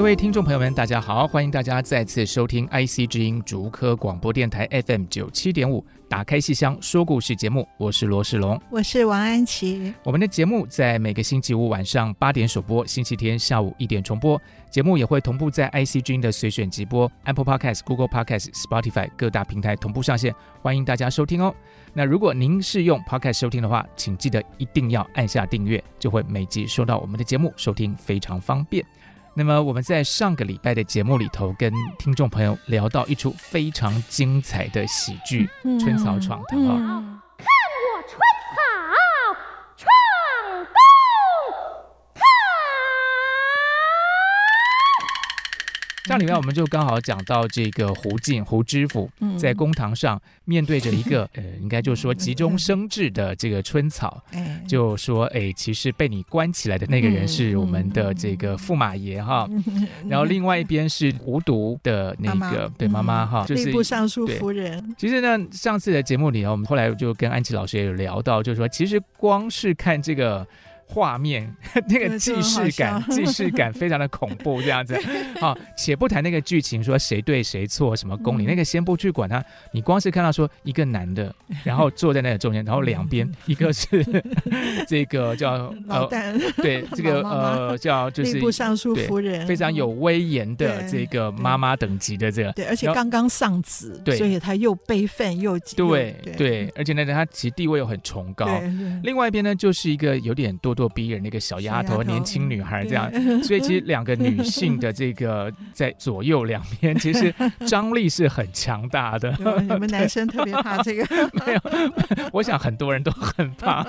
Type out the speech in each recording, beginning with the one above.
各位听众朋友们，大家好，欢迎大家再次收听 IC 之音竹科广播电台 FM 九七点五。打开戏箱说故事节目，我是罗世龙，我是王安琪。我们的节目在每个星期五晚上八点首播，星期天下午一点重播。节目也会同步在 IC 之音的随选直播、Apple Podcast、Google Podcast、Spotify 各大平台同步上线，欢迎大家收听哦。那如果您是用 Podcast 收听的话，请记得一定要按下订阅，就会每集收到我们的节目，收听非常方便。那么我们在上个礼拜的节目里头，跟听众朋友聊到一出非常精彩的喜剧《春草闯堂》啊。看我春草闯东堂。上礼拜我们就刚好讲到这个胡进胡知府在公堂上面对着一个呃，应该就是说急中生智的这个春草，就说哎，其实被你关起来的那个人是我们的这个驸马爷哈，然后另外一边是无毒的那个对妈妈哈，就是吏部尚书夫人。其实呢，上次的节目里啊，我们后来就跟安琪老师也有聊到，就是说其实光是看这个。画面 那个既视感，既视感非常的恐怖，这样子。好，且不谈那个剧情，说谁对谁错，什么公理，那个先不去管他。你光是看到说一个男的，然后坐在那个中间，然后两边一个是这个叫老旦，对，这个呃叫就是吏部尚书夫人，非常有威严的这个妈妈等级的这个，对，而且刚刚丧子，对，所以他又悲愤又对对，而且呢，他其实地位又很崇高。另外一边呢，就是一个有点咄咄逼人那个小丫头，年轻女孩这样，所以其实两个女性的这个 在左右两边，其实张力是很强大的。你们男生特别怕这个？没有，我想很多人都很怕。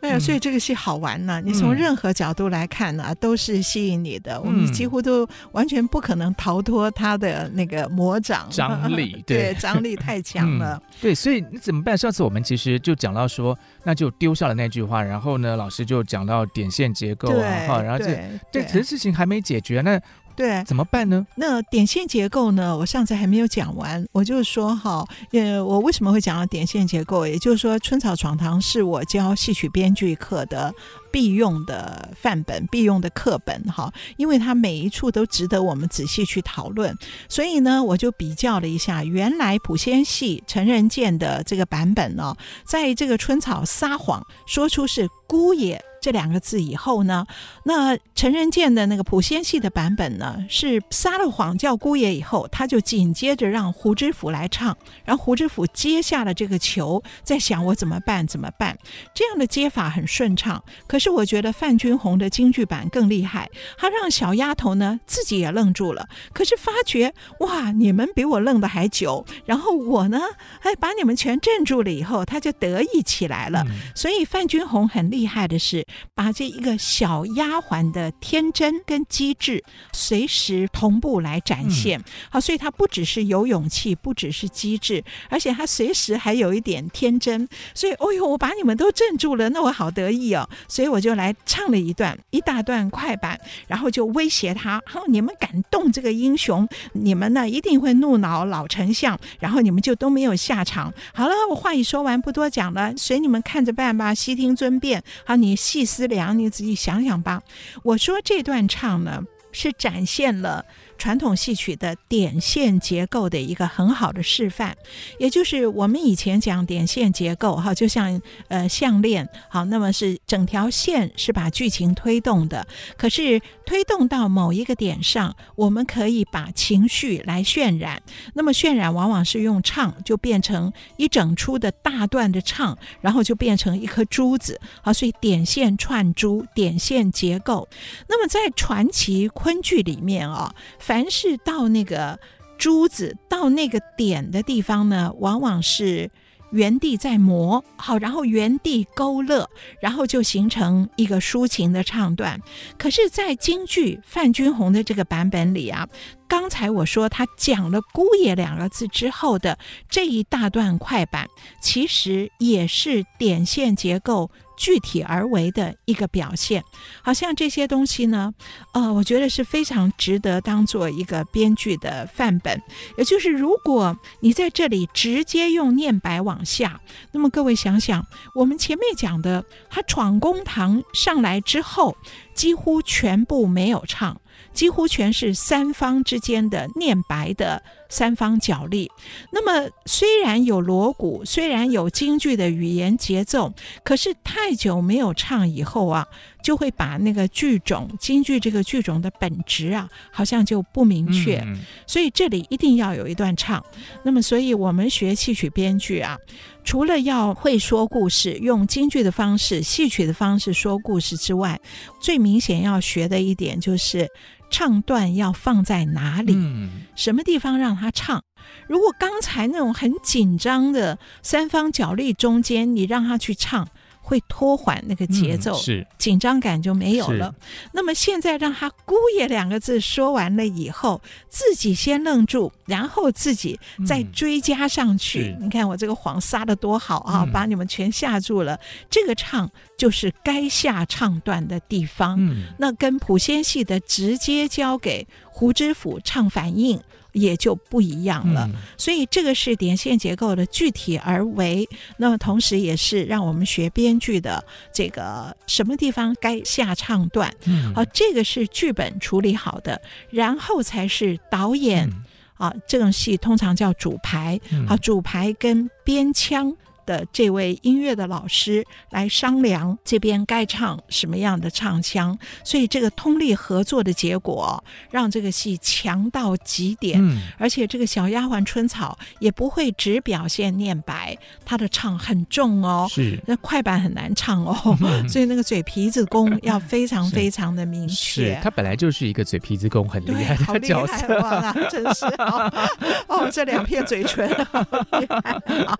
没有，所以这个戏好玩呢。你从任何角度来看呢，都是吸引你的。我们几乎都完全不可能逃脱他的那个魔掌张力，对，张力太强了。对，所以你怎么办？上次我们其实就讲到说，那就丢下了那句话，然后呢，老师就讲到点线结构啊，哈，然后这这，这事情还没解决，那对怎么办呢？那点线结构呢？我上次还没有讲完，我就说哈，呃，我为什么会讲到点线结构？也就是说，《春草闯堂》是我教戏曲编剧课的必用的范本、必用的课本哈，因为它每一处都值得我们仔细去讨论，所以呢，我就比较了一下，原来普仙戏陈仁健的这个版本呢，在这个春草撒谎说出是姑爷这两个字以后呢，那陈仁健的那个普仙戏的版本呢，是撒了谎叫姑爷以后，他就紧接着让胡知府来唱，然后胡知府接下了这个球，在想我怎么办怎么办，这样的接法很顺畅，可。是我觉得范君红的京剧版更厉害，他让小丫头呢自己也愣住了，可是发觉哇，你们比我愣得还久，然后我呢，哎，把你们全镇住了以后，他就得意起来了。嗯、所以范君红很厉害的是，把这一个小丫鬟的天真跟机智随时同步来展现。好、嗯，所以她不只是有勇气，不只是机智，而且她随时还有一点天真。所以，哦呦，我把你们都镇住了，那我好得意哦。所以。我就来唱了一段一大段快板，然后就威胁他：好，你们敢动这个英雄，你们呢一定会怒恼老丞相，然后你们就都没有下场。好了，我话已说完，不多讲了，随你们看着办吧。悉听尊便。好，你细思量，你自己想想吧。我说这段唱呢，是展现了传统戏曲的点线结构的一个很好的示范。也就是我们以前讲点线结构，哈，就像呃项链，好，那么是整条线是把剧情推动的。可是推动到某一个点上，我们可以把情绪来渲染。那么渲染往往是用唱，就变成一整出的大段的唱，然后就变成一颗珠子，好，所以点线串珠，点线结构。那么在传奇昆剧里面啊，凡是到那个珠子到那个点的地方呢，往往是原地在磨，好，然后原地勾勒，然后就形成一个抒情的唱段。可是，在京剧范君鸿的这个版本里啊，刚才我说他讲了“姑爷”两个字之后的这一大段快板，其实也是点线结构。具体而为的一个表现，好像这些东西呢，呃，我觉得是非常值得当做一个编剧的范本。也就是，如果你在这里直接用念白往下，那么各位想想，我们前面讲的，他闯公堂上来之后，几乎全部没有唱。几乎全是三方之间的念白的三方角力。那么虽然有锣鼓，虽然有京剧的语言节奏，可是太久没有唱以后啊，就会把那个剧种京剧这个剧种的本质啊，好像就不明确。嗯。所以这里一定要有一段唱。那么，所以我们学戏曲编剧啊，除了要会说故事，用京剧的方式、戏曲的方式说故事之外，最明显要学的一点就是。唱段要放在哪里？嗯，什么地方让他唱？如果刚才那种很紧张的三方角力中间，你让他去唱。会拖缓那个节奏，嗯、是紧张感就没有了。那么现在让他“姑爷”两个字说完了以后，自己先愣住，然后自己再追加上去。嗯、你看我这个谎撒的多好啊，嗯、把你们全吓住了。这个唱就是该下唱段的地方。嗯、那跟普先戏的直接交给胡知府唱反应。也就不一样了，嗯、所以这个是点线结构的具体而为，那么同时也是让我们学编剧的这个什么地方该下唱段，嗯、好，这个是剧本处理好的，然后才是导演、嗯、啊，这种戏通常叫主排，嗯、好，主排跟编腔。的这位音乐的老师来商量这边该唱什么样的唱腔，所以这个通力合作的结果，让这个戏强到极点。嗯，而且这个小丫鬟春草也不会只表现念白，她的唱很重哦，是。那快板很难唱哦，嗯、所以那个嘴皮子功要非常 非常的明确。是，他本来就是一个嘴皮子功很厉害的角色，好厉害哇，真是哦，哦，这两片嘴唇好厉害，好，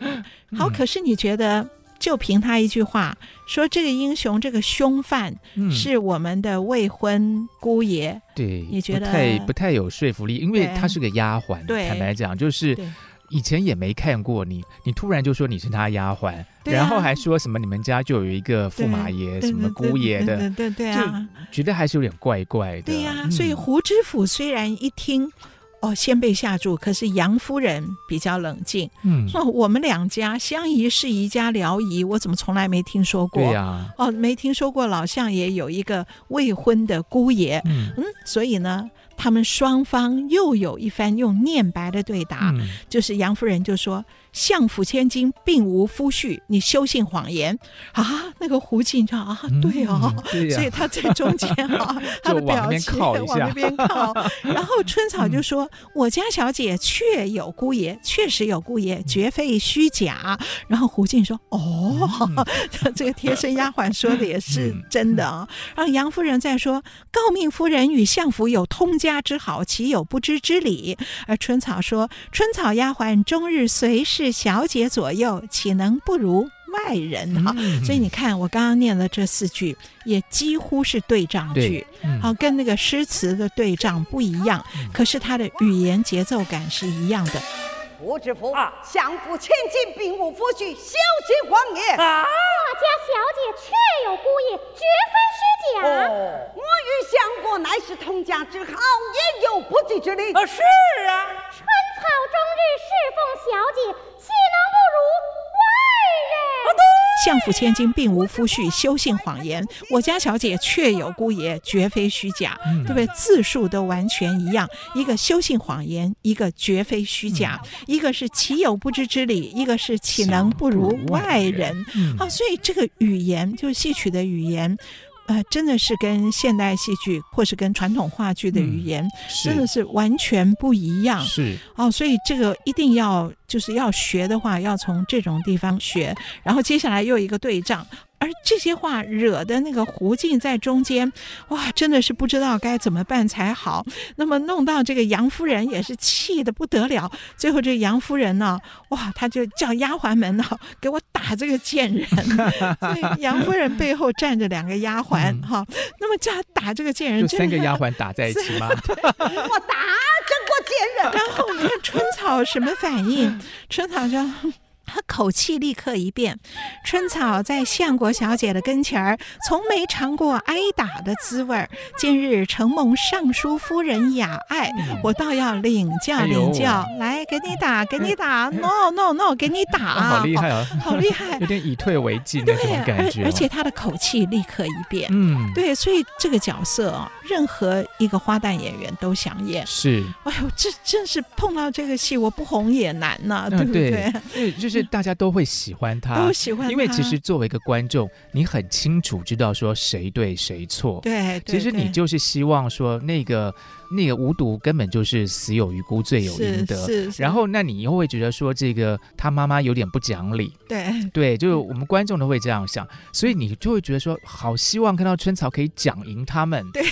好可是。你觉得就凭他一句话说，这个英雄这个凶犯是我们的未婚姑爷？嗯、对，你觉得不太不太有说服力，因为他是个丫鬟。对，坦白讲，就是以前也没看过你，你突然就说你是他丫鬟，啊、然后还说什么你们家就有一个驸马爷，什么姑爷的，对对对啊，觉得还是有点怪怪的。对呀、啊，嗯、所以胡知府虽然一听。哦，先被吓住。可是杨夫人比较冷静。嗯，说我们两家相宜是宜家聊宜，我怎么从来没听说过？对呀、啊，哦，没听说过老相爷有一个未婚的姑爷。嗯嗯，所以呢。他们双方又有一番用念白的对答，嗯、就是杨夫人就说：“相府千金并无夫婿，你休信谎言啊！”那个胡静就啊，对哦，嗯对啊、所以他在中间啊，他的表情往那边靠。然后春草就说：“嗯、我家小姐确有姑爷，确实有姑爷，绝非虚假。”然后胡静说：“哦，嗯、这个贴身丫鬟说的也是真的啊。嗯”然后杨夫人再说：“诰命夫人与相府有通家。”之好，岂有不知之理？而春草说：“春草丫鬟终日随侍小姐左右，岂能不如外人？”哈、嗯，所以你看，我刚刚念了这四句，也几乎是对仗句，好、嗯，跟那个诗词的对仗不一样，嗯、可是它的语言节奏感是一样的。胡知府，相府千金并无夫婿，小姐谎言。啊，我家小姐确有姑爷，绝非虚假。哦，我与相国乃是同家之好，也有不济之理。啊，是啊，春草终日侍奉小姐，岂能不如外人？相府府千金并无夫婿，休信谎言。我家小姐确有姑爷，绝非虚假，嗯、对不对？字数都完全一样，一个休信谎言，一个绝非虚假，嗯、一个是岂有不知之理，一个是岂能不如外人？嗯、啊，所以这个语言就是戏曲的语言。呃，真的是跟现代戏剧或是跟传统话剧的语言，嗯、真的是完全不一样。是哦，所以这个一定要就是要学的话，要从这种地方学。然后接下来又一个对仗。而这些话惹的那个胡静在中间，哇，真的是不知道该怎么办才好。那么弄到这个杨夫人也是气得不得了。最后这杨夫人呢，哇，他就叫丫鬟们呢，给我打这个贱人。所以杨夫人背后站着两个丫鬟，哈、嗯，那么叫他打这个贱人，就三个丫鬟打在一起吗？我打这个贱人。然后你看春草什么反应？春草就。他口气立刻一变，春草在相国小姐的跟前儿，从没尝过挨打的滋味儿。今日承蒙尚书夫人雅爱，我倒要领教领教。哎、来，给你打，给你打、哎、，no no no，给你打，哦、好厉害啊，好厉害，有点以退为进的这种感觉、哦。而且他的口气立刻一变，嗯，对，所以这个角色啊，任何一个花旦演员都想演。是，哎呦，这真是碰到这个戏，我不红也难呐、啊，对不对？对，对就是。大家都会喜欢他，都喜欢他，因为其实作为一个观众，你很清楚知道说谁对谁错。对，其实你就是希望说那个。那个无毒根本就是死有余辜，罪有应得。是，是。然后，那你又会觉得说，这个他妈妈有点不讲理。对对，就是我们观众都会这样想，所以你就会觉得说，好希望看到春草可以讲赢他们。对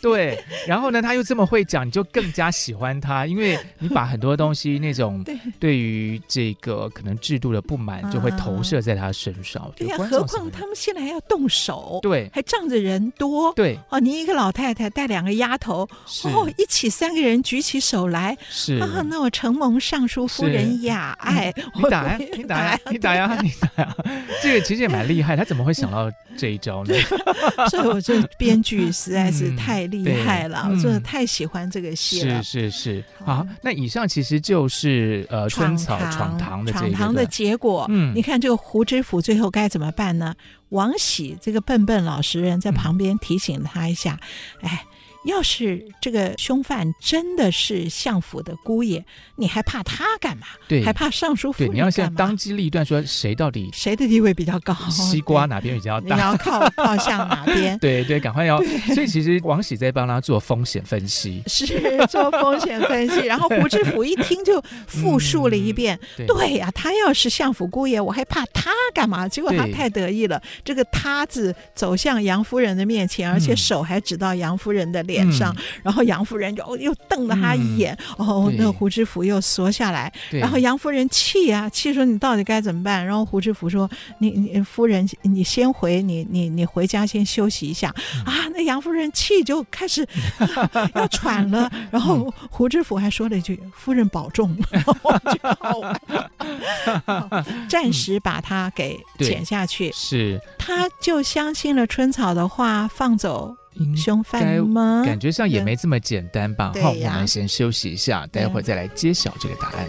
对。然后呢，他又这么会讲，你就更加喜欢他，因为你把很多东西那种 对于这个可能制度的不满，就会投射在他身上。对呀，何况他们现在还要动手，对，还仗着人多。对。哦，你一个老太太带两个丫头，哦。一起三个人举起手来，是啊，那我承蒙尚书夫人雅爱，你打呀，你打呀，你打呀，你打呀，这个其实也蛮厉害，他怎么会想到这一招呢？所以我这编剧实在是太厉害了，我真的太喜欢这个戏了。是是是，好，那以上其实就是呃春草闯堂的闯堂的结果。嗯，你看这个胡知府最后该怎么办呢？王喜这个笨笨老实人在旁边提醒他一下，哎。要是这个凶犯真的是相府的姑爷，你还怕他干嘛？对，还怕尚书夫人？对，你要现在当机立断说谁到底谁的地位比较高，西瓜哪边比较大？你要靠靠向哪边？对对，赶快要。所以其实王喜在帮他做风险分析，是做风险分析。然后胡知府一听就复述了一遍。嗯、对呀、啊，他要是相府姑爷，我还怕他干嘛？结果他太得意了，这个“他”字走向杨夫人的面前，而且手还指到杨夫人的脸。脸上，然后杨夫人就又瞪了他一眼，嗯、哦，那个胡知府又缩下来，然后杨夫人气啊，气说你到底该怎么办？然后胡知府说：“你你夫人，你先回，你你你回家先休息一下。嗯”啊，那杨夫人气就开始、啊、要喘了，然后胡知府还说了一句：“夫人保重。”我觉得好 玩，暂时把他给剪下去，是他就相信了春草的话，放走。凶犯吗？感觉上也没这么简单吧。好，我们先休息一下，待会儿再来揭晓这个答案。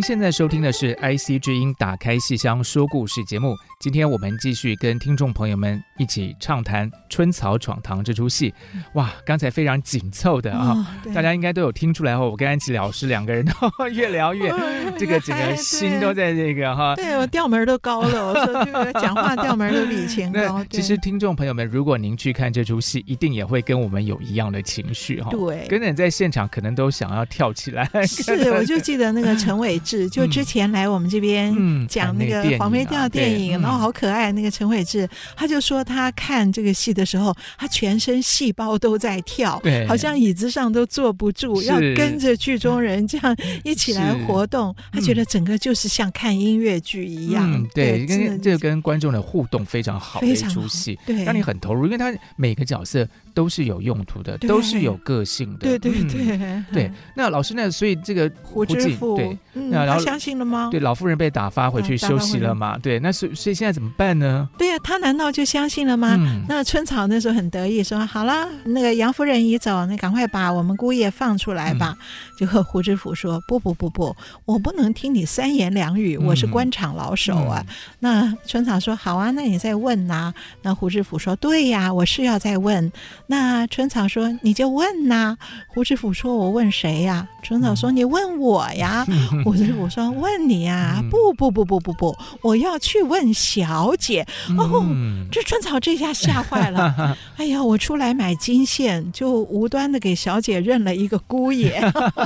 您现在收听的是 IC 之音打开戏箱说故事节目。今天我们继续跟听众朋友们一起畅谈《春草闯堂》这出戏。哇，刚才非常紧凑的啊，哦、大家应该都有听出来哦，我跟安琪老师两个人都越聊越，哦、这个整个心都在这个哈。对，我调门都高了，我说这个讲话调门都比以前高。其实听众朋友们，如果您去看这出戏，一定也会跟我们有一样的情绪哈。对，跟人在现场可能都想要跳起来。是，我就记得那个陈伟。智，就之前来我们这边讲那个黄梅调电影，然后好可爱那个陈伟志，他就说他看这个戏的时候，他全身细胞都在跳，对，好像椅子上都坐不住，要跟着剧中人这样 一起来活动，他觉得整个就是像看音乐剧一样，对，跟这个跟观众的互动非常好的一出戏，对，让你很投入，因为他每个角色都是有用途的，都是有个性的，对对对对。那老师那？所以这个胡知府，对，那然后相信了吗？对，老夫人被打发回去休息了嘛？对，那所所以现在怎么办呢？对呀，他难道就相信了吗？那春草那时候很得意，说：“好了，那个杨夫人已走，那赶快把我们姑爷放出来吧。”就和胡知府说：“不不不不，我不能听你三言两语，我是官场老手啊。”那春草说：“好啊，那你再问呐。”那胡知府说：“对呀，我是要再问。”那春草说：“你就问呐。”胡知府说：“我问谁呀？”春草说：“你问我呀。”胡知府说：“问你呀。”不不不不不不，我要去问小姐。哦，这春草这下吓坏了。哎呀，我出来买金线，就无端的给小姐认了一个姑爷。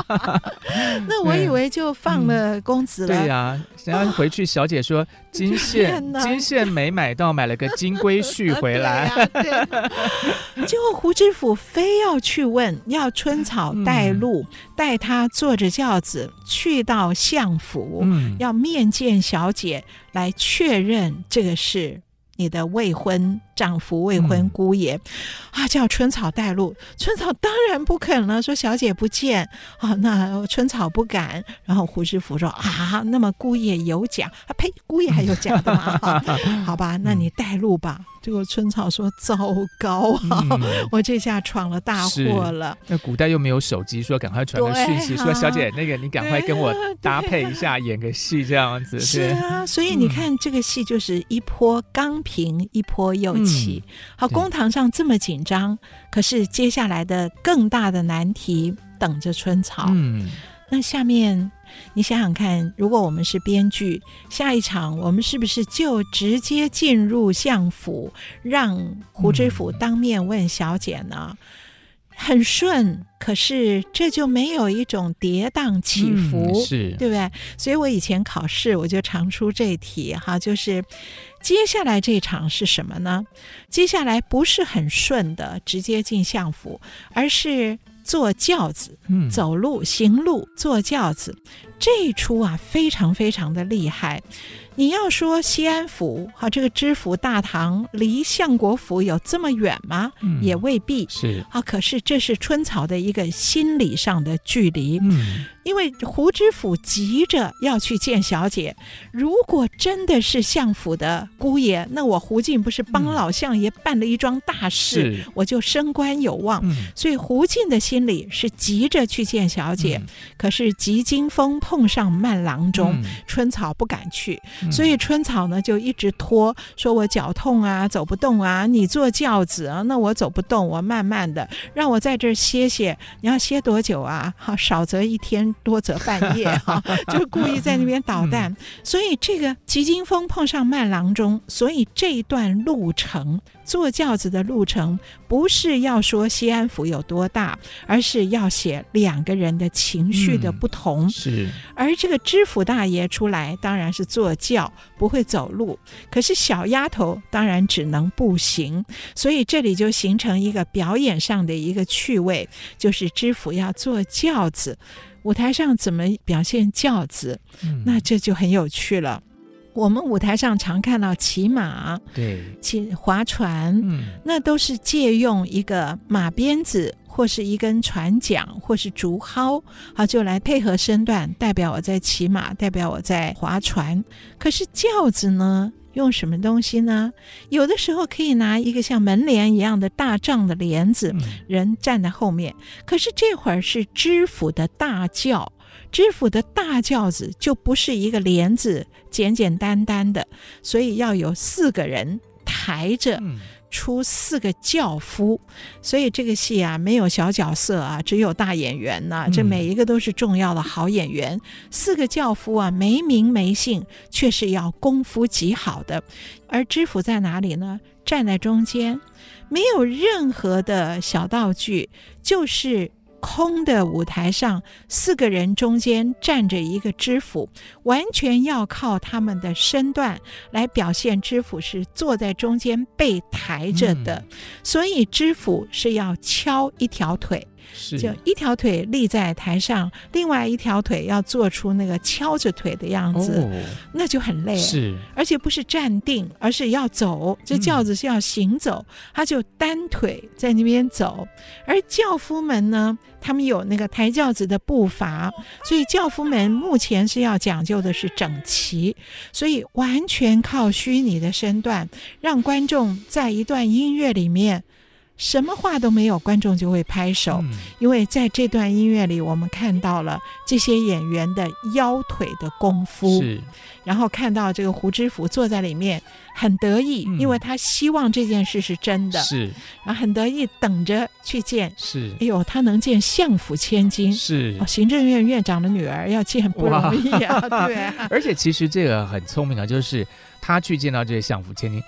那我以为就放了公子了。对呀，然后回去小姐说。金线，金线没买到，买了个金龟婿回来。结果胡知府非要去问，要春草带路，带他坐着轿子去到相府，要面见小姐，来确认这个是。你的未婚丈夫、未婚姑爷，嗯、啊，叫春草带路。春草当然不肯了，说小姐不见啊，那春草不敢。然后胡知府说啊，那么姑爷有讲啊？呸，姑爷还有讲的吗？好吧，那你带路吧。嗯结果春草说：“糟糕啊，嗯、我这下闯了大祸了。”那古代又没有手机，说赶快传个讯息，啊、说小姐，那个你赶快跟我搭配一下，演个戏这样子。是啊，所以你看这个戏就是一波刚平，一波又起。嗯、好，公堂上这么紧张，可是接下来的更大的难题等着春草。嗯，那下面。你想想看，如果我们是编剧，下一场我们是不是就直接进入相府，让胡知府当面问小姐呢？嗯、很顺，可是这就没有一种跌宕起伏，嗯、是对不对？所以我以前考试我就常出这题哈，就是接下来这场是什么呢？接下来不是很顺的直接进相府，而是。坐轿子，走路行路，坐轿子，这一出啊，非常非常的厉害。你要说西安府和这个知府大堂离相国府有这么远吗？嗯、也未必是啊。可是这是春草的一个心理上的距离。嗯，因为胡知府急着要去见小姐。如果真的是相府的姑爷，那我胡进不是帮老相爷办了一桩大事，嗯、我就升官有望。嗯、所以胡进的心里是急着去见小姐。嗯、可是急惊风碰上慢郎中，嗯、春草不敢去。所以春草呢就一直拖，说我脚痛啊，走不动啊。你坐轿子啊，那我走不动，我慢慢的，让我在这儿歇歇。你要歇多久啊？好，少则一天，多则半夜 哈，就故意在那边捣蛋。嗯、所以这个急惊风碰上慢郎中，所以这一段路程。坐轿子的路程不是要说西安府有多大，而是要写两个人的情绪的不同。嗯、是，而这个知府大爷出来当然是坐轿，不会走路。可是小丫头当然只能步行，所以这里就形成一个表演上的一个趣味，就是知府要坐轿子，舞台上怎么表现轿子，嗯、那这就很有趣了。我们舞台上常看到骑马，对，骑划船，嗯，那都是借用一个马鞭子，或是一根船桨，或是竹蒿，好，就来配合身段，代表我在骑马，代表我在划船。可是轿子呢，用什么东西呢？有的时候可以拿一个像门帘一样的大帐的帘子，人站在后面。可是这会儿是知府的大轿。知府的大轿子就不是一个帘子，简简单单的，所以要有四个人抬着，出四个轿夫。所以这个戏啊，没有小角色啊，只有大演员呐、啊。这每一个都是重要的好演员。四个轿夫啊，没名没姓，却是要功夫极好的。而知府在哪里呢？站在中间，没有任何的小道具，就是。空的舞台上，四个人中间站着一个知府，完全要靠他们的身段来表现知府是坐在中间被抬着的，嗯、所以知府是要敲一条腿。是就一条腿立在台上，另外一条腿要做出那个敲着腿的样子，哦、那就很累。是，而且不是站定，而是要走。这轿子是要行走，嗯、他就单腿在那边走。而轿夫们呢，他们有那个抬轿子的步伐，所以轿夫们目前是要讲究的是整齐，所以完全靠虚拟的身段，让观众在一段音乐里面。什么话都没有，观众就会拍手，嗯、因为在这段音乐里，我们看到了这些演员的腰腿的功夫，是，然后看到这个胡知府坐在里面很得意，嗯、因为他希望这件事是真的，是，然后很得意等着去见，是，哎呦，他能见相府千金，是，哦，行政院院长的女儿要见不容易啊，对啊，而且其实这个很聪明啊，就是他去见到这些相府千金。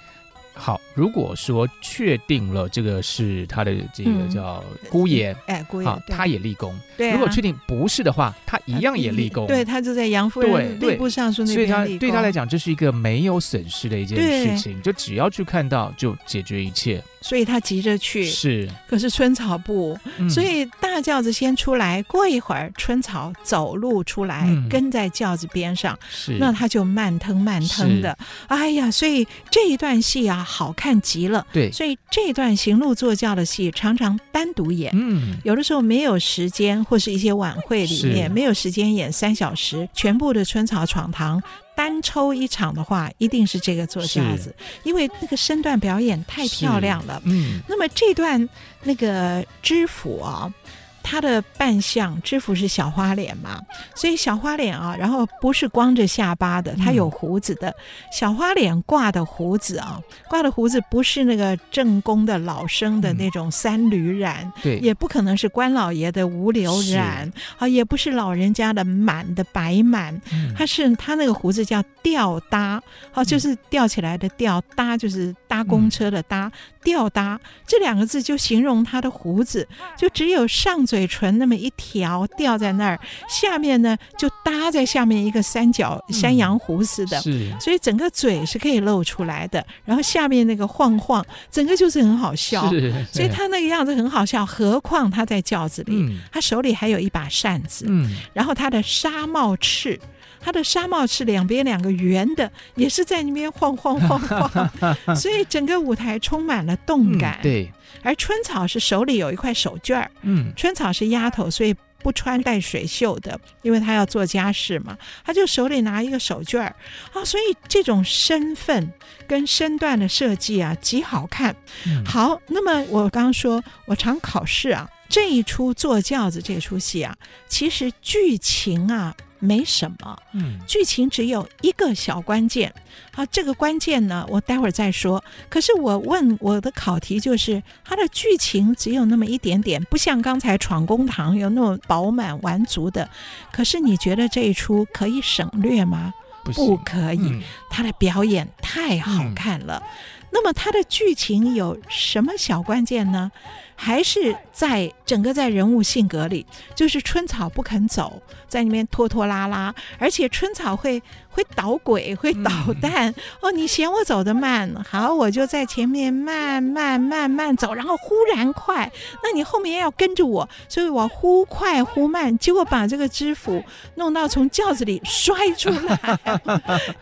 好，如果说确定了这个是他的这个叫姑爷，嗯、哎，姑爷，好，他也立功。对、啊，如果确定不是的话，他一样也立功。对，他就在杨夫人吏部尚书那边。所以他对他来讲，这是一个没有损失的一件事情，就只要去看到就解决一切。所以他急着去，是。可是春草部，嗯、所以大轿子先出来，过一会儿春草走路出来，嗯、跟在轿子边上，是。那他就慢腾慢腾的，哎呀，所以这一段戏啊，好看极了。对，所以这段行路坐轿的戏常常单独演，嗯，有的时候没有时间，或是一些晚会里面没有时间演三小时，全部的春草闯堂。单抽一场的话，一定是这个坐轿子，因为那个身段表演太漂亮了。嗯，那么这段那个知府啊。他的扮相，知府是小花脸嘛，所以小花脸啊，然后不是光着下巴的，他有胡子的。嗯、小花脸挂的胡子啊，挂的胡子不是那个正宫的老生的那种三缕染，嗯、对，也不可能是官老爷的五柳染，是啊，也不是老人家的满的白满，他、嗯、是他那个胡子叫吊搭，好、啊，就是吊起来的吊，搭就是搭公车的搭。嗯吊搭这两个字就形容他的胡子，就只有上嘴唇那么一条吊在那儿，下面呢就搭在下面一个三角山羊胡似的，是，所以整个嘴是可以露出来的，然后下面那个晃晃，整个就是很好笑，是，所以他那个样子很好笑。何况他在轿子里，他手里还有一把扇子，嗯，然后他的纱帽翅。他的纱帽是两边两个圆的，也是在那边晃晃晃晃，所以整个舞台充满了动感。嗯、对，而春草是手里有一块手绢儿，嗯，春草是丫头，所以不穿带水袖的，因为她要做家事嘛，她就手里拿一个手绢儿啊，所以这种身份跟身段的设计啊，极好看。嗯、好，那么我刚刚说我常考试啊，这一出坐轿子这出戏啊，其实剧情啊。没什么，嗯，剧情只有一个小关键，好，这个关键呢，我待会儿再说。可是我问我的考题就是，它的剧情只有那么一点点，不像刚才闯公堂有那么饱满完足的。可是你觉得这一出可以省略吗？不，不可以，嗯，他的表演太好看了。嗯，那么它的剧情有什么小关键呢？还是在整个在人物性格里，就是春草不肯走，在里面拖拖拉拉，而且春草会会捣鬼，会捣蛋。嗯、哦，你嫌我走得慢，好，我就在前面慢慢慢慢走，然后忽然快，那你后面要跟着我，所以我忽快忽慢，结果把这个知府弄到从轿子里摔出来，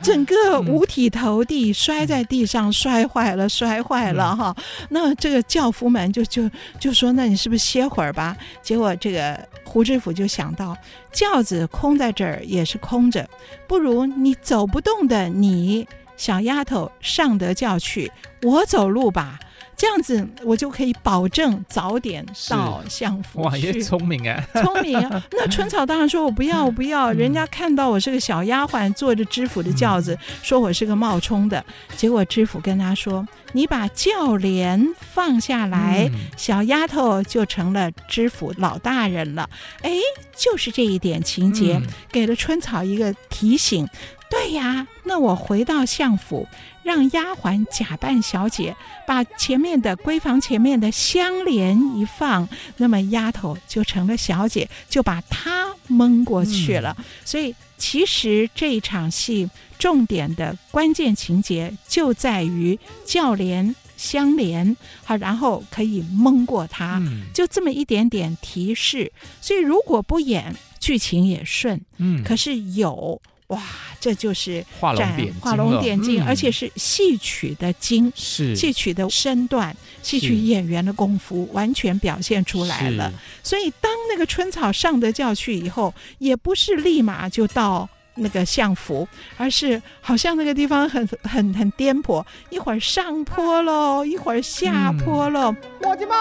整个五体投地，摔在地上，摔坏了，摔坏了哈。那这个轿夫们就就。就说：“那你是不是歇会儿吧？”结果这个胡知府就想到，轿子空在这儿也是空着，不如你走不动的你小丫头上得轿去，我走路吧。这样子我就可以保证早点到相府去。哇，也聪明啊！聪明。那春草当然说：“我不要，我不要。嗯”人家看到我是个小丫鬟，坐着知府的轿子，嗯、说我是个冒充的。结果知府跟他说：“你把轿帘放下来，嗯、小丫头就成了知府老大人了。”哎，就是这一点情节，嗯、给了春草一个提醒。对呀，那我回到相府。让丫鬟假扮小姐，把前面的闺房前面的香帘一放，那么丫头就成了小姐，就把她蒙过去了。嗯、所以其实这一场戏重点的关键情节就在于教帘。相连，好，然后可以蒙过他，嗯、就这么一点点提示。所以如果不演，剧情也顺。嗯，可是有哇，这就是画龙点画龙点睛，而且是戏曲的精，是戏曲的身段，戏曲演员的功夫完全表现出来了。所以当那个春草上得轿去以后，也不是立马就到。那个相府，而是好像那个地方很很很颠簸，一会儿上坡喽，一会儿下坡喽。伙计们，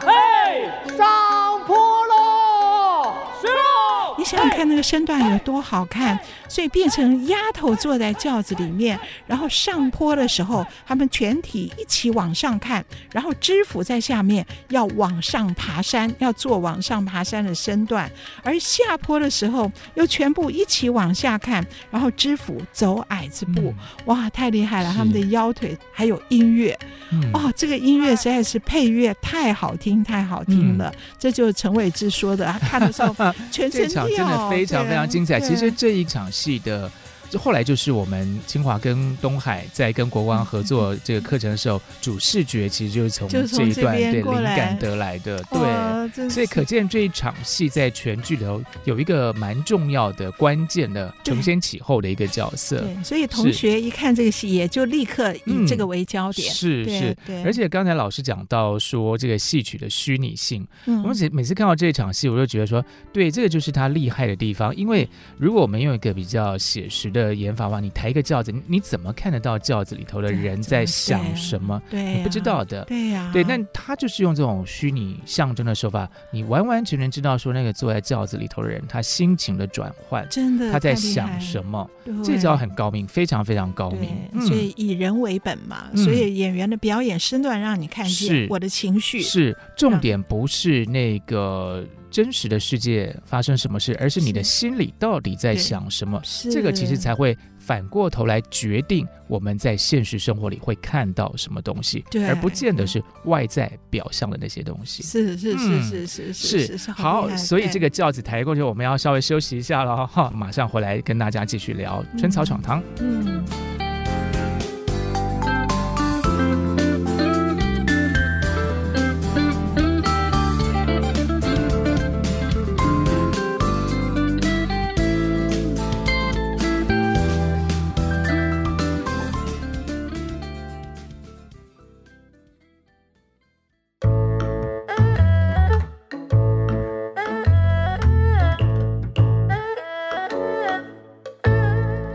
嘿，上坡喽！想看，那个身段有多好看，所以变成丫头坐在轿子里面，然后上坡的时候，他们全体一起往上看，然后知府在下面要往上爬山，要做往上爬山的身段，而下坡的时候又全部一起往下看，然后知府走矮子步，哇，太厉害了！他们的腰腿还有音乐，哦，这个音乐实在是配乐太好听，太好听了。这就是陈伟志说的，他看的时候 全身。真的非常非常精彩。其实这一场戏的。就后来就是我们清华跟东海在跟国光合作这个课程的时候，主视觉其实就是从这一段对灵感得来的，对，所以可见这一场戏在全剧里头有一个蛮重要的关键的承先启后的一个角色。对，所以同学一看这个戏，也就立刻以这个为焦点。是是，而且刚才老师讲到说这个戏曲的虚拟性，我们每每次看到这一场戏，我就觉得说，对，这个就是他厉害的地方。因为如果我们用一个比较写实的的演法吧，你抬一个轿子，你怎么看得到轿子里头的人在想什么？对，啊、你不知道的。对呀、啊，对，那他就是用这种虚拟象征的手法，你完完全全知道说那个坐在轿子里头的人，他心情的转换，真的他在想什么？这招很高明，非常非常高明。嗯、所以以人为本嘛，嗯、所以演员的表演身段让你看见我的情绪。是重点，不是那个。真实的世界发生什么事，而是你的心里到底在想什么？这个其实才会反过头来决定我们在现实生活里会看到什么东西，而不见得是外在表象的那些东西。是是是是是是是好，所以这个轿子抬过去，我们要稍微休息一下了哈，马上回来跟大家继续聊《春草闯堂》。嗯。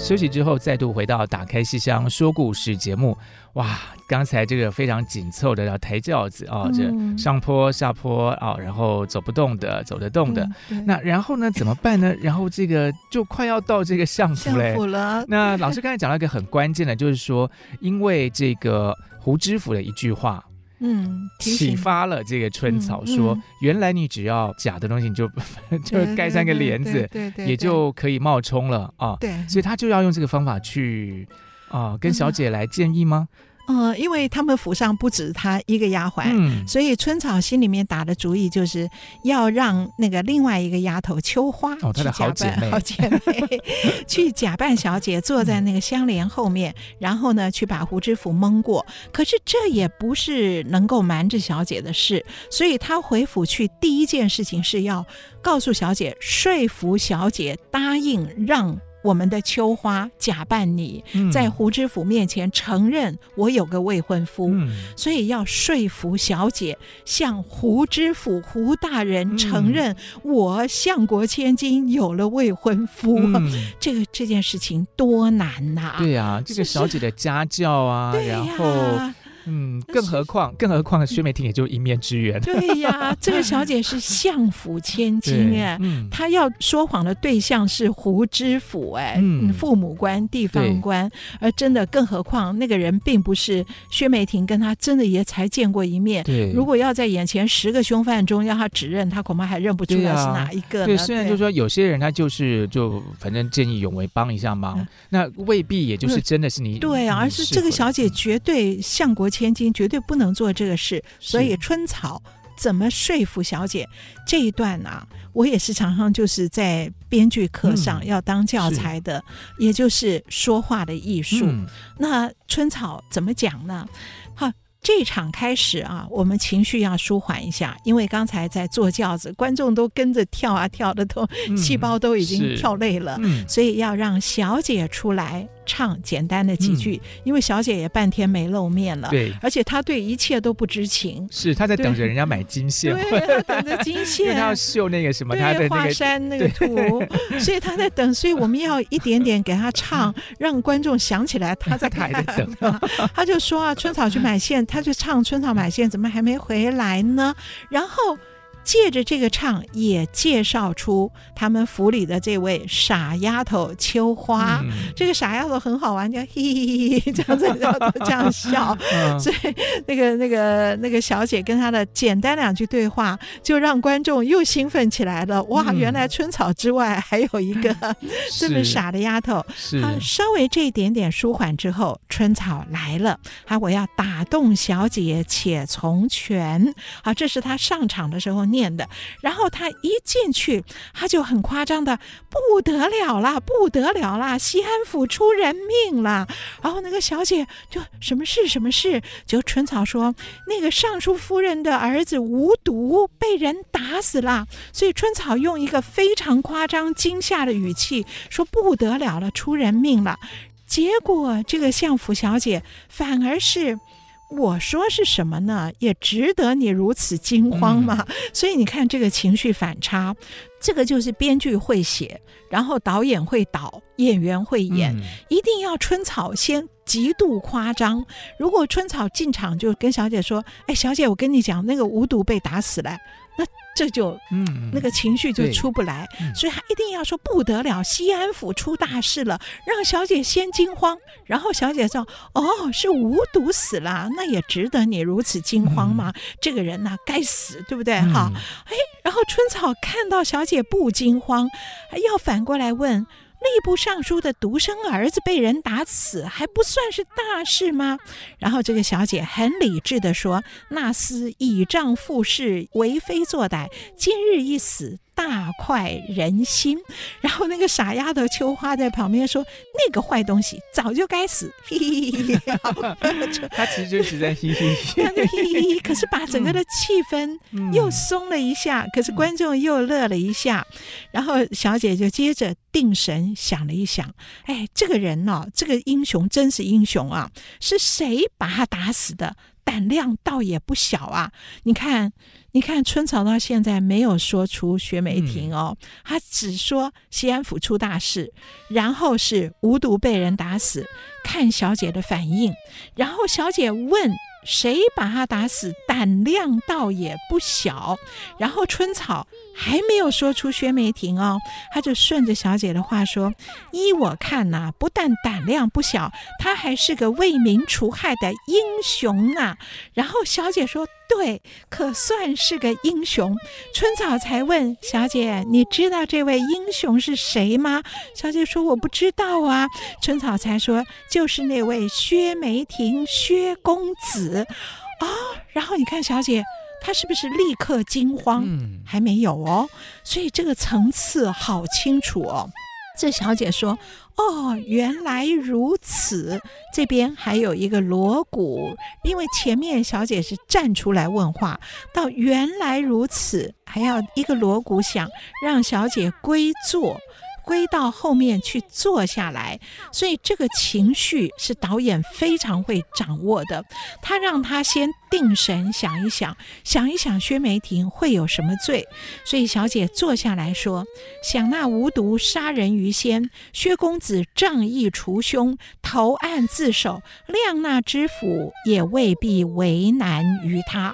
休息之后，再度回到《打开戏箱说故事》节目。哇，刚才这个非常紧凑的要抬轿子啊，这上坡下坡啊，然后走不动的，走得动的。那然后呢，怎么办呢？然后这个就快要到这个相府嘞。相府了。那老师刚才讲了一个很关键的，就是说，因为这个胡知府的一句话。嗯，启发了这个春草说：“原来你只要假的东西，你就 就盖上个帘子，对对，也就可以冒充了啊。”对，所以他就要用这个方法去啊，跟小姐来建议吗？呃，因为他们府上不止他一个丫鬟，嗯、所以春草心里面打的主意就是要让那个另外一个丫头秋花去假扮好姐妹，好姐妹 去假扮小姐，坐在那个香莲后面，嗯、然后呢去把胡知府蒙过。可是这也不是能够瞒着小姐的事，所以他回府去第一件事情是要告诉小姐，说服小姐答应让。我们的秋花假扮你，在胡知府面前承认我有个未婚夫，嗯、所以要说服小姐向胡知府胡大人承认我相国千金有了未婚夫。嗯、这个这件事情多难呐、啊！对呀、啊，这个小姐的家教啊，是是然后。嗯，更何况，更何况薛梅婷也就一面之缘。对呀，这个小姐是相府千金哎，嗯、她要说谎的对象是胡知府哎，嗯，父母官、地方官，而真的更何况那个人并不是薛梅婷，跟她真的也才见过一面。对，如果要在眼前十个凶犯中要她指认，她恐怕还认不出来是哪一个呢？对，虽然就是说有些人他就是就反正见义勇为帮一下忙，嗯、那未必也就是真的是你。对啊，而是这个小姐绝对相国千金，绝对不能做这个事。所以春草怎么说服小姐这一段啊，我也是常常就是在编剧课上要当教材的，嗯、也就是说话的艺术。嗯、那春草怎么讲呢？好。这场开始啊，我们情绪要舒缓一下，因为刚才在坐轿子，观众都跟着跳啊跳的，都细胞都已经跳累了，嗯、所以要让小姐出来。唱简单的几句，嗯、因为小姐也半天没露面了，对，而且她对一切都不知情，是她在等着人家买金线，对，她等着金线，她要绣那个什么，她的华山那个图，对所以她在等，所以我们要一点点给她唱，让观众想起来她在台在等，她就说啊，春草去买线，她就唱春草买线，怎么还没回来呢？然后。借着这个唱，也介绍出他们府里的这位傻丫头秋花。嗯、这个傻丫头很好玩，叫嘿嘿嘿嘿这样子，这样这样笑。嗯、所以那个那个那个小姐跟她的简单两句对话，就让观众又兴奋起来了。哇，嗯、原来春草之外还有一个 这么傻的丫头。她，稍微这一点点舒缓之后，春草来了。好，我要打动小姐，且从权。好，这是她上场的时候念的，然后他一进去，他就很夸张的不得了啦，不得了啦，西安府出人命了。然后那个小姐就什么事什么事，就春草说那个尚书夫人的儿子无毒被人打死了，所以春草用一个非常夸张惊吓的语气说不得了了，出人命了。结果这个相府小姐反而是。我说是什么呢？也值得你如此惊慌吗？嗯、所以你看这个情绪反差，这个就是编剧会写，然后导演会导，演员会演，嗯、一定要春草先极度夸张。如果春草进场就跟小姐说：“哎，小姐，我跟你讲，那个无毒被打死了。”那这就，嗯，那个情绪就出不来，嗯、所以他一定要说不得了，西安府出大事了，让小姐先惊慌，然后小姐说：“哦，是无毒死了，那也值得你如此惊慌吗？嗯、这个人呐，该死，对不对？哈、嗯，哎，然后春草看到小姐不惊慌，还要反过来问。”吏部尚书的独生儿子被人打死，还不算是大事吗？然后这个小姐很理智地说：“那厮倚仗父势，为非作歹，今日一死。”大快人心，然后那个傻丫头秋花在旁边说：“那个坏东西早就该死。”嘿嘿嘿嘿，他其实就是在嘿嘿嘿，嘿嘿嘿，可是把整个的气氛又松了一下，嗯、可是观众又乐了一下，嗯、然后小姐就接着定神想了一想：“哎，这个人呢、哦，这个英雄真是英雄啊！是谁把他打死的？胆量倒也不小啊！你看。”你看春草到现在没有说出薛梅婷哦，嗯、他只说西安府出大事，然后是无毒被人打死，看小姐的反应，然后小姐问。谁把他打死？胆量倒也不小。然后春草还没有说出薛梅婷哦，他就顺着小姐的话说：“依我看呐、不但胆量不小，他还是个为民除害的英雄啊。”然后小姐说：“对，可算是个英雄。”春草才问小姐：“你知道这位英雄是谁吗？”小姐说：“我不知道啊。”春草才说：“就是那位薛梅婷，薛公子。”、哦，然后你看小姐，她是不是立刻惊慌？嗯，还没有哦，所以这个层次好清楚哦。这小姐说：“哦，原来如此。”这边还有一个锣鼓，因为前面小姐是站出来问话，到原来如此，还要一个锣鼓响，让小姐归坐。归到后面去坐下来。所以这个情绪是导演非常会掌握的。他让他先定神想一想，想一想薛梅亭会有什么罪。所以小姐坐下来说：“想那无毒杀人于先，薛公子仗义除凶，投案自首，亮那知府也未必为难于他。”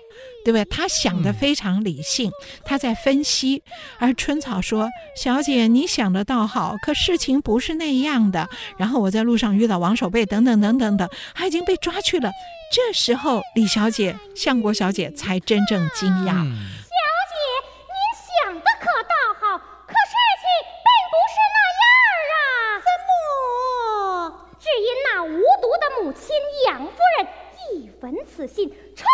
对不对？他想的非常理性，他在分析。而春草说：“小姐，你想的倒好，可事情不是那样的。”然后我在路上遇到王守备，等等等等的，他已经被抓去了。这时候，李小姐、相国小姐才真正惊讶。嗯、小姐，您想的可倒好，可事情并不是那样啊！怎么？只因那无毒的母亲杨夫人一闻此信，冲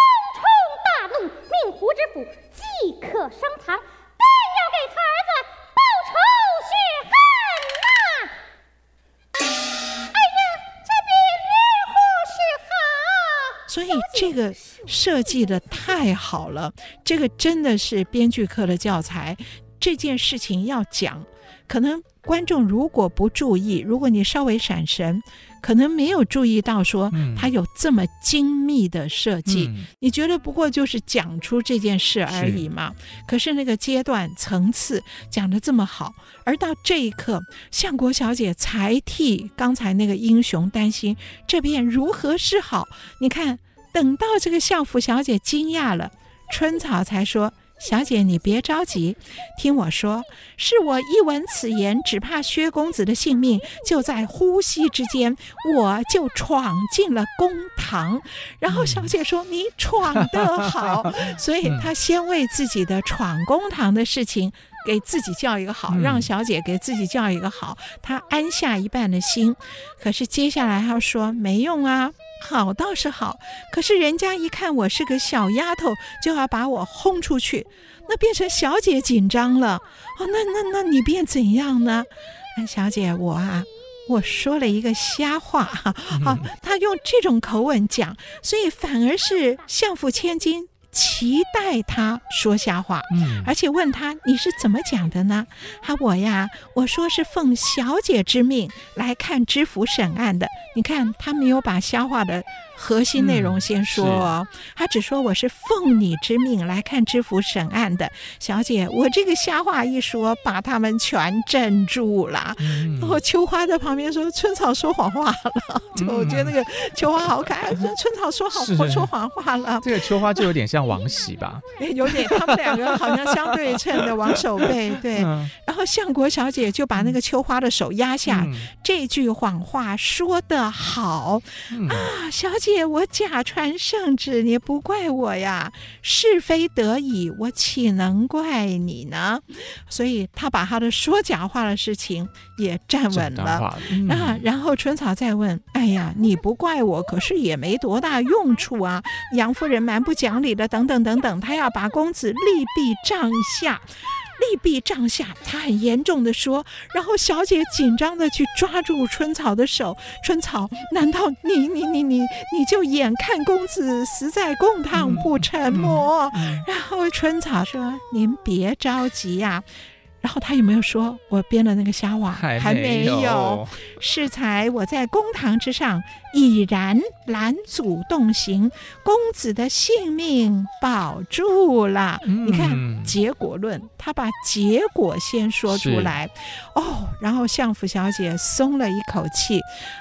怒，命胡知府即刻升堂，定要给他儿子报仇雪恨呐！哎呀，这便如何是好？所以这个设计的太好了，这个真的是编剧课的教材。这件事情要讲，可能观众如果不注意，如果你稍微闪神。可能没有注意到，说他有这么精密的设计。嗯、你觉得不过就是讲出这件事而已嘛？是，可是那个阶段层次讲的这么好，而到这一刻，相国小姐才替刚才那个英雄担心，这便如何是好？你看，等到这个相府小姐惊讶了，春草才说。小姐，你别着急，听我说，是我一闻此言，只怕薛公子的性命，就在呼吸之间，我就闯进了公堂。然后小姐说：“你闯得好。”所以她先为自己的闯公堂的事情给自己叫一个好，让小姐给自己叫一个好，她安下一半的心。可是接下来她说没用啊。好倒是好，可是人家一看我是个小丫头，就要把我轰出去，那变成小姐紧张了。哦，那那那你变怎样呢？小姐，我啊，我说了一个瞎话哈。好，他用这种口吻讲，所以反而是相府千金。期待他说瞎话，嗯，而且问他，你是怎么讲的呢？他我呀，我说是奉小姐之命来看知府审案的。你看他没有把瞎话的。核心内容先说哦，嗯、他只说我是奉你之命来看知府审案的，小姐，我这个瞎话一说，把他们全镇住了。嗯、然后秋花在旁边说：“春草说谎话了。嗯”就我觉得那个秋花好可爱，春草说好 是说谎话了。这个秋花就有点像王喜吧？有点，他们两个好像相对称的王守备对。嗯、然后相国小姐就把那个秋花的手压下，嗯、这句谎话说得好、嗯、啊，小姐。姐，我假传圣旨，你不怪我呀。是非得已，我岂能怪你呢？所以他把他的说假话的事情也站稳了。嗯、啊，然后春草再问：“哎呀，你不怪我，可是也没多大用处啊。杨夫人蛮不讲理的，等等等等，他要把公子力毙帐下。”力毙帐下，他很严重的说，然后小姐紧张的去抓住春草的手。春草，难道你你你你你就眼看公子死在公堂不成么？嗯嗯嗯、然后春草说：“您别着急呀、啊。”然后他有没有说，我编了那个瞎话？还没有。适才我在公堂之上已然拦阻动刑，公子的性命保住了。嗯、你看结果论，他把结果先说出来。哦，然后相府小姐松了一口气。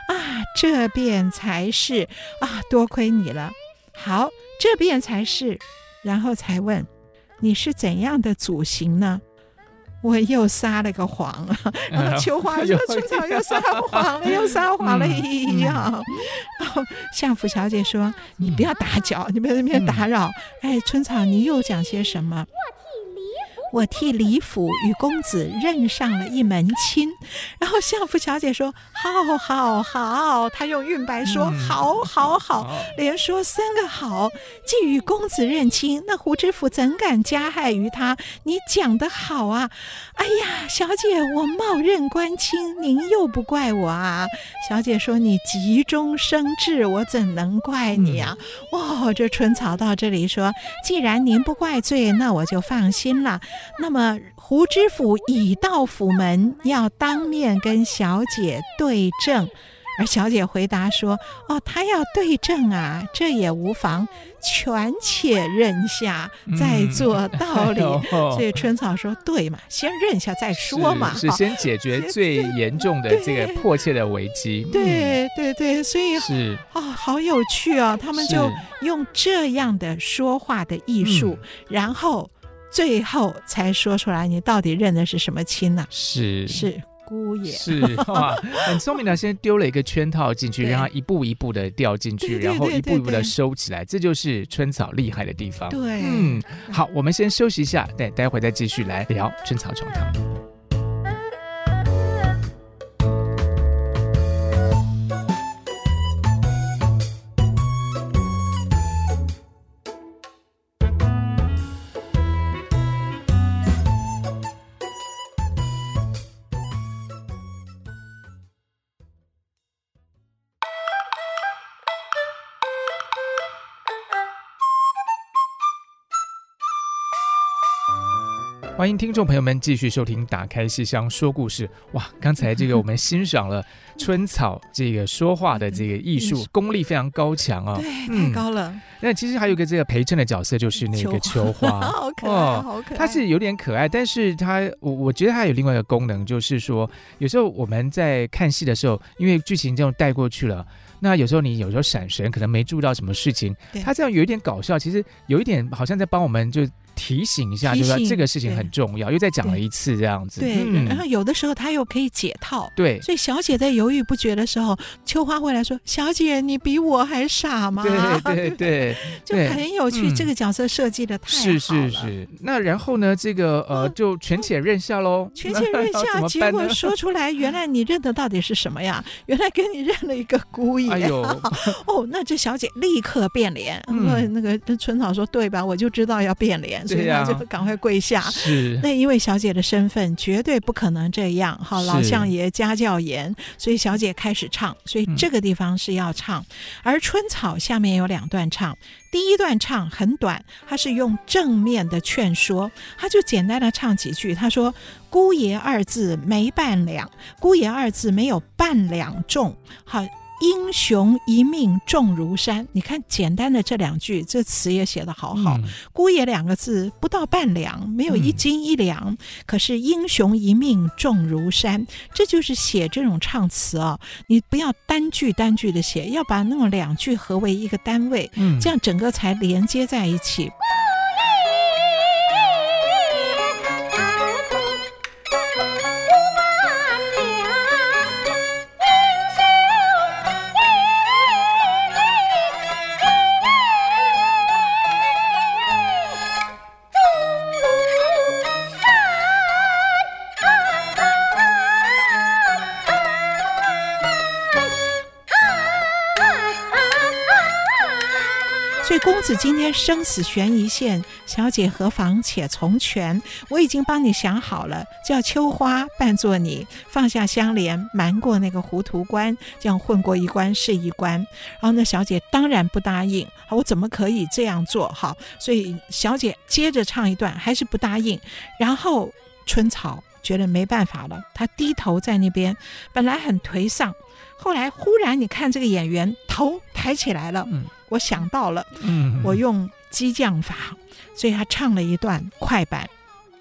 啊，这便才是啊，多亏你了。好，这便才是。然后才问，你是怎样的祖行呢？我又撒了个谎，然后秋花说：“春草又撒谎了，又撒谎了一样。”然后相府小姐说：“你不要打搅，你不要在那边打扰。”哎，春草，你又讲些什么？我替李府与公子认上了一门亲，然后相府小姐说：“好，好，好。”她用韵白说：“好，好，好，连说三个好。既与公子认亲，那胡知府怎敢加害于他？你讲得好啊！哎呀，小姐，我冒认官亲，您又不怪我啊？”小姐说：“你急中生智，我怎能怪你啊？”哇、哦，这春草到这里说：“既然您不怪罪，那我就放心了。”那么胡知府已到府门，要当面跟小姐对证。而小姐回答说：“哦，他要对证啊，这也无妨，权且认下，再做道理。嗯 ”所以春草说：“对嘛，先认下再说嘛，是，是先解决最严重的这个迫切的危机。”对对对，所以是啊、哦，好有趣啊、哦！他们就用这样的说话的艺术，然后最后才说出来，你到底认的是什么亲呢、啊？是是。姑爷是哇，很聪明的，先丢了一个圈套进去，让它一步一步的掉进去，然后一步一步的收起来，这就是春草厉害的地方。对，嗯，好，我们先休息一下，待，待会再继续来聊春草床堂。欢迎听众朋友们继续收听《打开戏箱说故事》。哇，刚才这个我们欣赏了春草这个说话的这个艺术，功力非常高强啊！对，太高了。嗯、那其实还有一个这个陪衬的角色，就是那个秋花，好可爱，好可爱。它是有点可爱，但是它我我觉得它有另外一个功能，就是说有时候我们在看戏的时候，因为剧情这样带过去了，那有时候你有时候闪神，可能没注意到什么事情。他这样有一点搞笑，其实有一点好像在帮我们就。提醒一下，就是说这个事情很重要，又再讲了一次这样子。对，嗯、然后有的时候他又可以解套。对，所以小姐在犹豫不决的时候，秋花会来说：“小姐，你比我还傻吗？”对对对，就很有趣。这个角色设计的太好了。是是是。那然后呢？这个呃，就权且认下喽。权且认下，结果说出来，原来你认的到底是什么呀？原来跟你认了一个姑爷。哎呦，哦，那这小姐立刻变脸。嗯，那个春草说：“对吧？我就知道要变脸。”所以他就赶快跪下。是，那因为小姐的身份绝对不可能这样。好，老相爷家教严，所以小姐开始唱。所以这个地方是要唱。嗯、而春草下面有两段唱，第一段唱很短，他是用正面的劝说，他就简单的唱几句。他说：“姑爷二字没半两，姑爷二字没有半两重。”好。英雄一命重如山，你看简单的这两句，这词也写得好好。嗯、姑爷两个字不到半两，没有一斤一两，嗯、可是英雄一命重如山，这就是写这种唱词啊、哦。你不要单句单句的写，要把那种两句合为一个单位，嗯、这样整个才连接在一起。子今天生死悬一线，小姐何妨且从权。我已经帮你想好了，叫秋花扮作你，放下香莲，瞒过那个糊涂官，这样混过一关是一关。然后那小姐当然不答应，我怎么可以这样做？好，所以小姐接着唱一段，还是不答应。然后春草觉得没办法了，她低头在那边，本来很颓丧，后来忽然你看这个演员头抬起来了，嗯。我想到了，嗯，我用激将法，所以他唱了一段快板。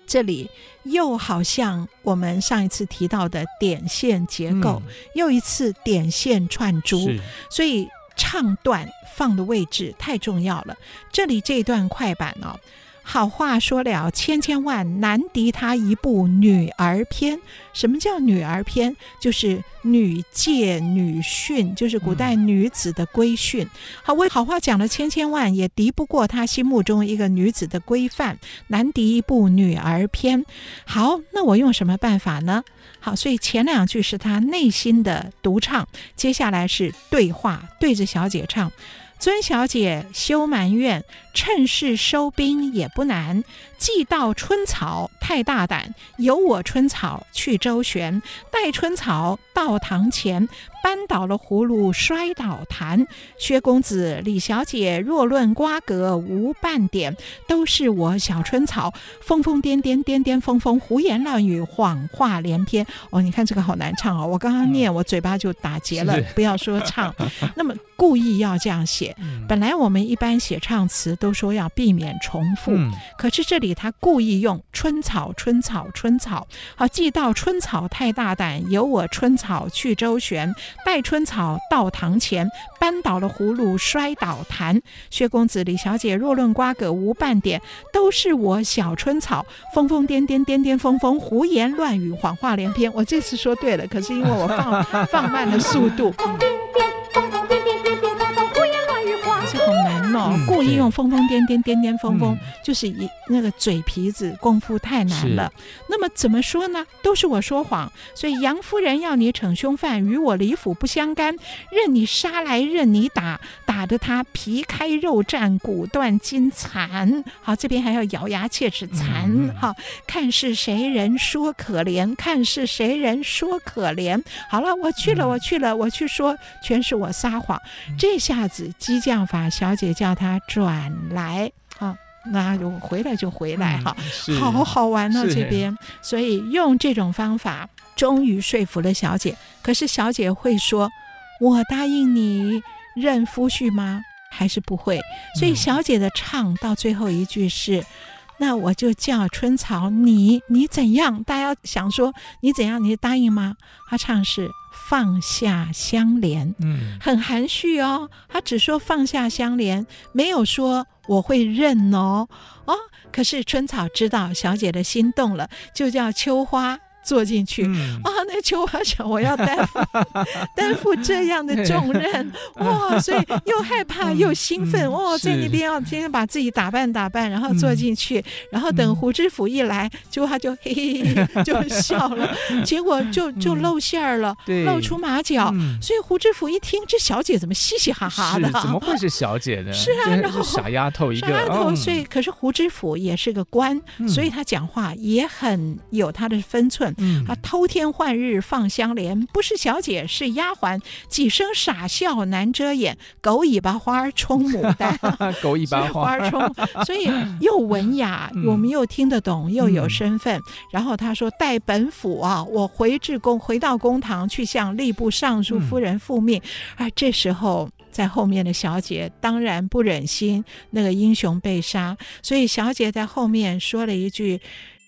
这里又好像我们上一次提到的点线结构，嗯、又一次点线串珠，所以唱段放的位置太重要了。这里这段快板哦。好话说了千千万，难敌他一部女儿篇。什么叫女儿篇？就是女诫女训，就是古代女子的规训。好，我好话讲了千千万，也敌不过他心目中一个女子的规范，难敌一部女儿篇。好，那我用什么办法呢？好，所以前两句是他内心的独唱，接下来是对话，对着小姐唱。尊小姐休埋怨，趁势收兵也不难。既到春草太大胆，由我春草去周旋。待春草到堂前，扳倒了葫芦摔倒坛。薛公子李小姐若论瓜葛无半点，都是我小春草疯疯癫癫癫癫疯疯胡言乱语谎话连篇。哦，你看这个好难唱哦！我刚刚念，我嘴巴就打结了。不要说唱，那么故意要这样写。本来我们一般写唱词都说要避免重复，可是这里。他故意用春草，春草，春草。好，既到春草太大胆，由我春草去周旋。待春草到堂前，扳倒了葫芦摔倒坛。薛公子李小姐若论瓜葛无半点，都是我小春草疯疯癫癫癫癫疯疯胡言乱语谎话连篇。我这次说对了，可是因为我放放慢了速度。哦，故意用疯疯癫癫癫癫疯疯，就是一那个嘴皮子功夫太难了。那么怎么说呢？都是我说谎，所以杨夫人要你逞凶犯，与我李府不相干，任你杀来任你打，打得他皮开肉绽，骨断筋残。好，这边还要咬牙切齿残。好，看是谁人说可怜，看是谁人说可怜。好了，我去了，我去了，我去说，全是我撒谎。这下子激将法小姐叫他转来，好，那就回来就回来，哈、嗯，好好玩呢、哦、这边。所以用这种方法，终于说服了小姐。可是小姐会说：“我答应你认夫婿吗？还是不会？”所以小姐的唱到最后一句是：“嗯、那我就叫春草，你你怎样？”大家要想说你怎样？你答应吗？她唱是。放下相连，嗯，很含蓄哦。他只说放下相连，没有说我会认哦。哦，可是春草知道小姐的心动了，就叫秋花。坐进去、嗯、啊，那秋花想我要担负 担负这样的重任哇，所以又害怕又兴奋哇，在那边要天天把自己打扮打扮，然后坐进去，嗯、然后等胡知府一来，秋花就嘿嘿嘿就 笑了，结果就就露馅儿了，嗯、露出马脚，嗯、所以胡知府一听这小姐怎么嘻嘻哈哈的，怎么会是小姐呢？是啊，然后傻丫头一个，傻丫头，所以可是胡知府也是个官，嗯、所以他讲话也很有他的分寸。嗯，啊，偷天换日放香莲，不是小姐是丫鬟，几声傻笑难遮掩，狗尾巴花充牡丹 狗尾巴花充，所以 又文雅，我们又听得懂，又有身份。嗯、然后他说：“待本府啊，我回至宫，回到公堂去向吏部尚书夫人复命。嗯”而这时候，在后面的小姐当然不忍心那个英雄被杀，所以小姐在后面说了一句。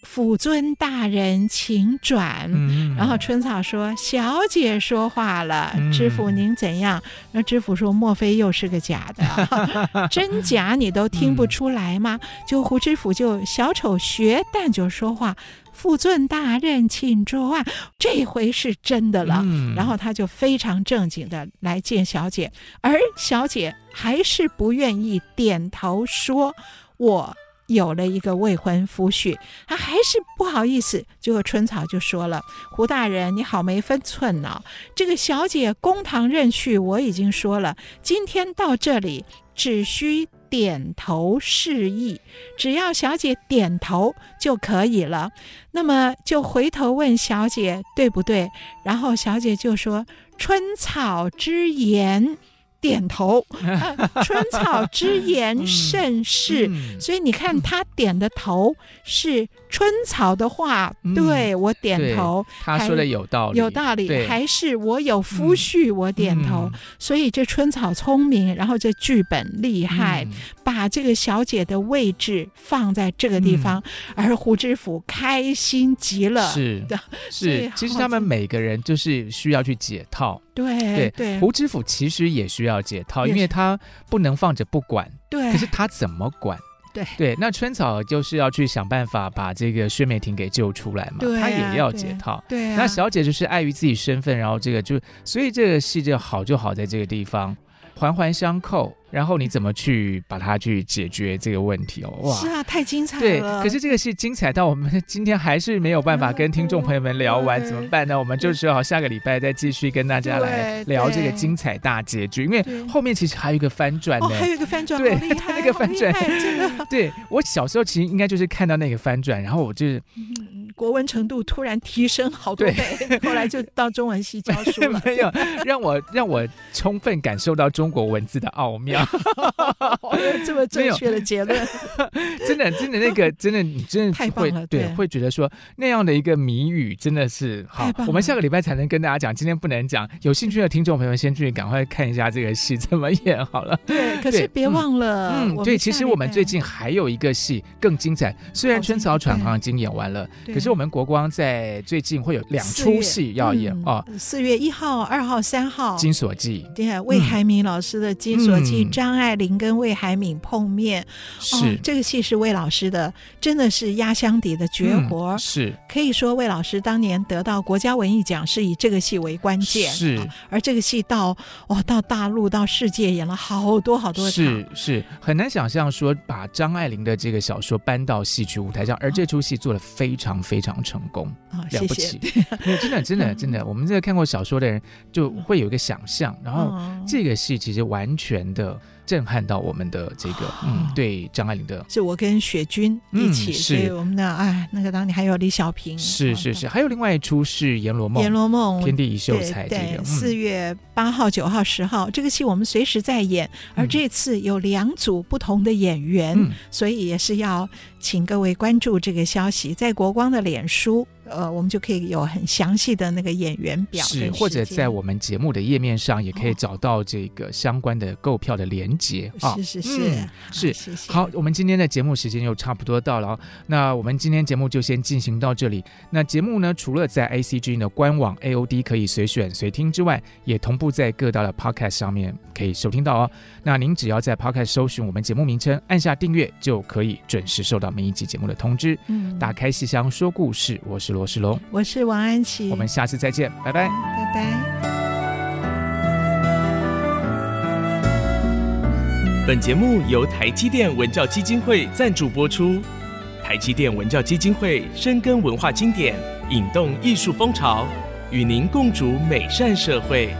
府尊大人，请转。嗯、然后春草说：“小姐说话了，嗯、知府您怎样？”那知府说：“莫非又是个假的？真假你都听不出来吗？”嗯、就胡知府就小丑学旦就说话：“府尊大人，请转。”这回是真的了。嗯、然后他就非常正经的来见小姐，而小姐还是不愿意点头说：“我。”有了一个未婚夫婿，他还是不好意思。结果春草就说了：“胡大人，你好没分寸呢、这个小姐公堂认婿，我已经说了，今天到这里只需点头示意，只要小姐点头就可以了。那么就回头问小姐对不对？然后小姐就说：‘春草之言。’”点头，啊，春草之言甚是，所以你看他点的头是春草的话，嗯、对我点头，他说的有道理，有道理，还是我有夫婿，我点头，嗯、所以这春草聪明，然后这剧本厉害，嗯、把这个小姐的位置放在这个地方，嗯、而胡知府开心极了，是的，是，其实他们每个人就是需要去解套。对对，对胡知府其实也需要解套，因为他不能放着不管。对，可是他怎么管？对对，那春草就是要去想办法把这个薛梅婷给救出来嘛，对啊、他也要解套。对，对啊、那小姐就是碍于自己身份，然后这个就，所以这个戏就好就好在这个地方。环环相扣。然后你怎么去把它去解决这个问题哦？哇，是啊，太精彩了。对，可是这个戏精彩到我们今天还是没有办法跟听众朋友们聊完，怎么办呢？我们就只好下个礼拜再继续跟大家来聊这个精彩大结局，因为后面其实还有一个翻转呢。哦，还有一个翻转，对，他 那个翻转，真的。对，我小时候其实应该就是看到那个翻转，然后我就是。国文程度突然提升好多倍，后来就到中文系教书了。没有让我让我充分感受到中国文字的奥妙。这么正确的结论，真的真的那个真的你真的太棒了。对，会觉得说那样的一个谜语真的是好。我们下个礼拜才能跟大家讲，今天不能讲。有兴趣的听众朋友，先去赶快看一下这个戏怎么演好了。对，可是别忘了，嗯，对，其实我们最近还有一个戏更精彩，虽然《春草闯堂》已经演完了，可是。其实我们国光在最近会有两出戏要演哦，四月一号、二号、三号，《金锁记》对，魏海敏老师的《金锁记》，张爱玲跟魏海敏碰面，是这个戏是魏老师的，真的是压箱底的绝活，是可以说魏老师当年得到国家文艺奖是以这个戏为关键，是而这个戏到哦到大陆到世界演了好多好多场，是是很难想象说把张爱玲的这个小说搬到戏曲舞台上，而这出戏做的非常非常。非常成功，哦、了不起！真的，真的，真的，嗯、我们这个看过小说的人就会有一个想象，然后这个戏其实完全的。震撼到我们的这个，嗯，对张爱玲的，是我跟雪君一起，是。我们的哎，那个当年还有李小平，是是是，还有另外一出是《阎罗梦》，《阎罗梦》天地一秀才，这个四月八号、九号、十号这个戏我们随时在演，而这次有两组不同的演员，所以也是要请各位关注这个消息，在国光的脸书。呃，我们就可以有很详细的那个演员表，是或者在我们节目的页面上也可以找到这个相关的购票的连接啊。是是是是，谢谢。好，我们今天的节目时间又差不多到了，那我们今天节目就先进行到这里。那节目呢，除了在 ACG 的官网 AOD 可以随选随听之外，也同步在各大的 Podcast 上面可以收听到哦。那您只要在 Podcast 搜寻我们节目名称，按下订阅，就可以准时收到每一集节目的通知。嗯，打开戏箱说故事，我是。罗世龙，我是王安琪，我们下次再见，拜拜，拜拜。本节目由台积电文教基金会赞助播出。台积电文教基金会深耕文化经典，引动艺术风潮，与您共筑美善社会。